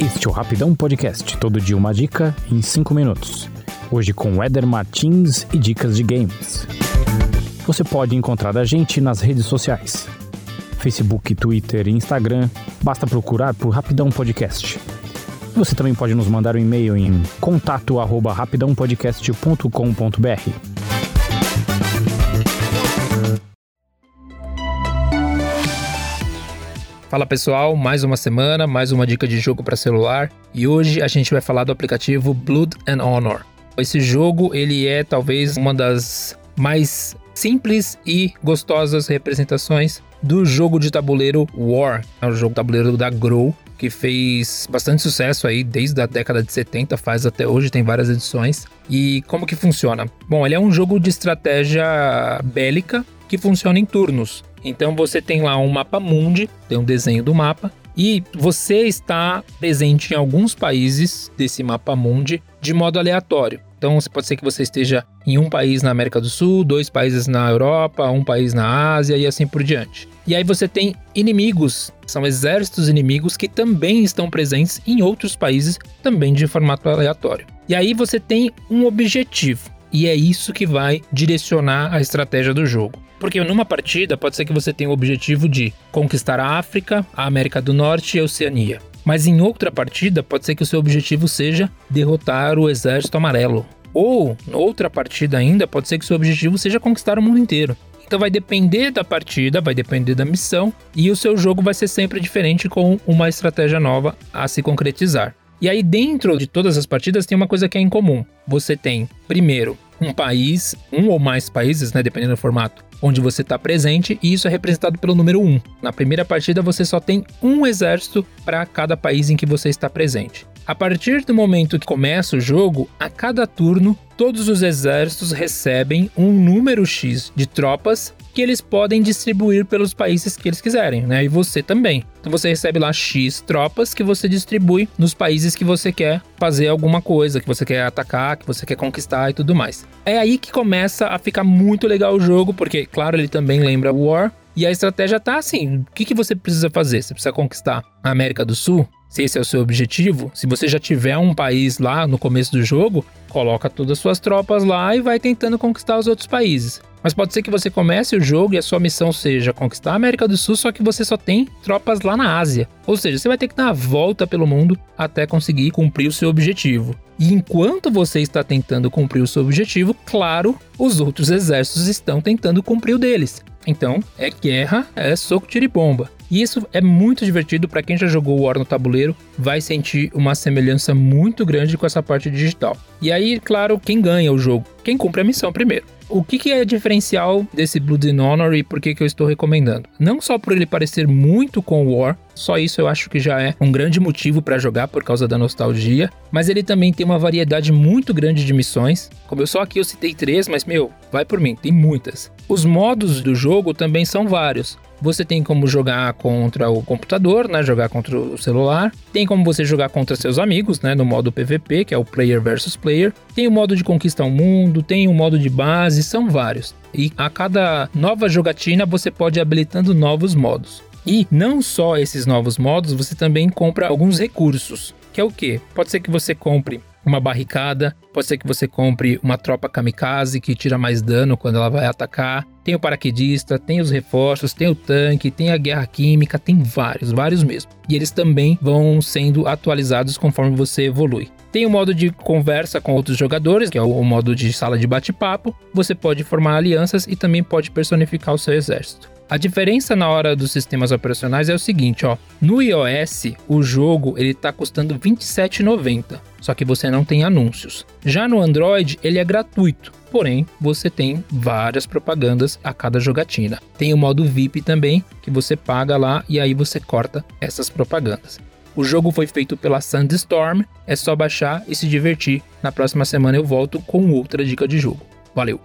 Este é o Rapidão Podcast, todo dia uma dica em 5 minutos. Hoje com Eder Martins e dicas de games. Você pode encontrar a gente nas redes sociais. Facebook, Twitter e Instagram, basta procurar por Rapidão Podcast. Você também pode nos mandar um e-mail em contato@rapidãopodcast.com.br. Fala pessoal, mais uma semana, mais uma dica de jogo para celular e hoje a gente vai falar do aplicativo Blood and Honor. Esse jogo ele é talvez uma das mais simples e gostosas representações do jogo de tabuleiro War, é o jogo tabuleiro da Grow, que fez bastante sucesso aí desde a década de 70, faz até hoje, tem várias edições. E como que funciona? Bom, ele é um jogo de estratégia bélica que funciona em turnos. Então você tem lá um mapa mundi, tem um desenho do mapa, e você está presente em alguns países desse mapa mundi de modo aleatório. Então, pode ser que você esteja em um país na América do Sul, dois países na Europa, um país na Ásia e assim por diante. E aí você tem inimigos, são exércitos inimigos que também estão presentes em outros países, também de formato aleatório. E aí você tem um objetivo, e é isso que vai direcionar a estratégia do jogo. Porque numa partida pode ser que você tenha o objetivo de conquistar a África, a América do Norte e a Oceania. Mas em outra partida, pode ser que o seu objetivo seja derrotar o Exército Amarelo. Ou, outra partida ainda, pode ser que o seu objetivo seja conquistar o mundo inteiro. Então vai depender da partida, vai depender da missão, e o seu jogo vai ser sempre diferente com uma estratégia nova a se concretizar. E aí, dentro de todas as partidas, tem uma coisa que é em comum. Você tem, primeiro, um país, um ou mais países, né, dependendo do formato, onde você está presente, e isso é representado pelo número 1. Na primeira partida, você só tem um exército para cada país em que você está presente. A partir do momento que começa o jogo, a cada turno, todos os exércitos recebem um número X de tropas que eles podem distribuir pelos países que eles quiserem, né? E você também. Então você recebe lá X tropas que você distribui nos países que você quer fazer alguma coisa, que você quer atacar, que você quer conquistar e tudo mais. É aí que começa a ficar muito legal o jogo, porque, claro, ele também lembra War, e a estratégia tá assim: o que, que você precisa fazer? Você precisa conquistar a América do Sul? Se esse é o seu objetivo, se você já tiver um país lá no começo do jogo, coloca todas as suas tropas lá e vai tentando conquistar os outros países. Mas pode ser que você comece o jogo e a sua missão seja conquistar a América do Sul, só que você só tem tropas lá na Ásia. Ou seja, você vai ter que dar a volta pelo mundo até conseguir cumprir o seu objetivo. E enquanto você está tentando cumprir o seu objetivo, claro, os outros exércitos estão tentando cumprir o deles. Então, é guerra, é soco, tiro e bomba. E isso é muito divertido para quem já jogou War no tabuleiro, vai sentir uma semelhança muito grande com essa parte digital. E aí, claro, quem ganha o jogo? Quem cumpre a missão primeiro. O que, que é diferencial desse Blood and Honor e por que, que eu estou recomendando? Não só por ele parecer muito com War, só isso eu acho que já é um grande motivo para jogar por causa da nostalgia, mas ele também tem uma variedade muito grande de missões. Como eu só aqui eu citei três, mas meu, vai por mim, tem muitas. Os modos do jogo também são vários. Você tem como jogar contra o computador, né? Jogar contra o celular. Tem como você jogar contra seus amigos, né? No modo PVP, que é o player versus player. Tem o modo de conquistar o mundo, tem o modo de base, são vários. E a cada nova jogatina você pode ir habilitando novos modos. E não só esses novos modos, você também compra alguns recursos. Que é o que? Pode ser que você compre uma barricada, pode ser que você compre uma tropa kamikaze que tira mais dano quando ela vai atacar. Tem o paraquedista, tem os reforços, tem o tanque, tem a guerra química, tem vários, vários mesmo. E eles também vão sendo atualizados conforme você evolui. Tem o modo de conversa com outros jogadores, que é o modo de sala de bate-papo. Você pode formar alianças e também pode personificar o seu exército. A diferença na hora dos sistemas operacionais é o seguinte, ó. No iOS, o jogo ele tá custando R$ 27,90, só que você não tem anúncios. Já no Android, ele é gratuito, porém você tem várias propagandas a cada jogatina. Tem o modo VIP também, que você paga lá e aí você corta essas propagandas. O jogo foi feito pela Sandstorm, é só baixar e se divertir. Na próxima semana eu volto com outra dica de jogo. Valeu!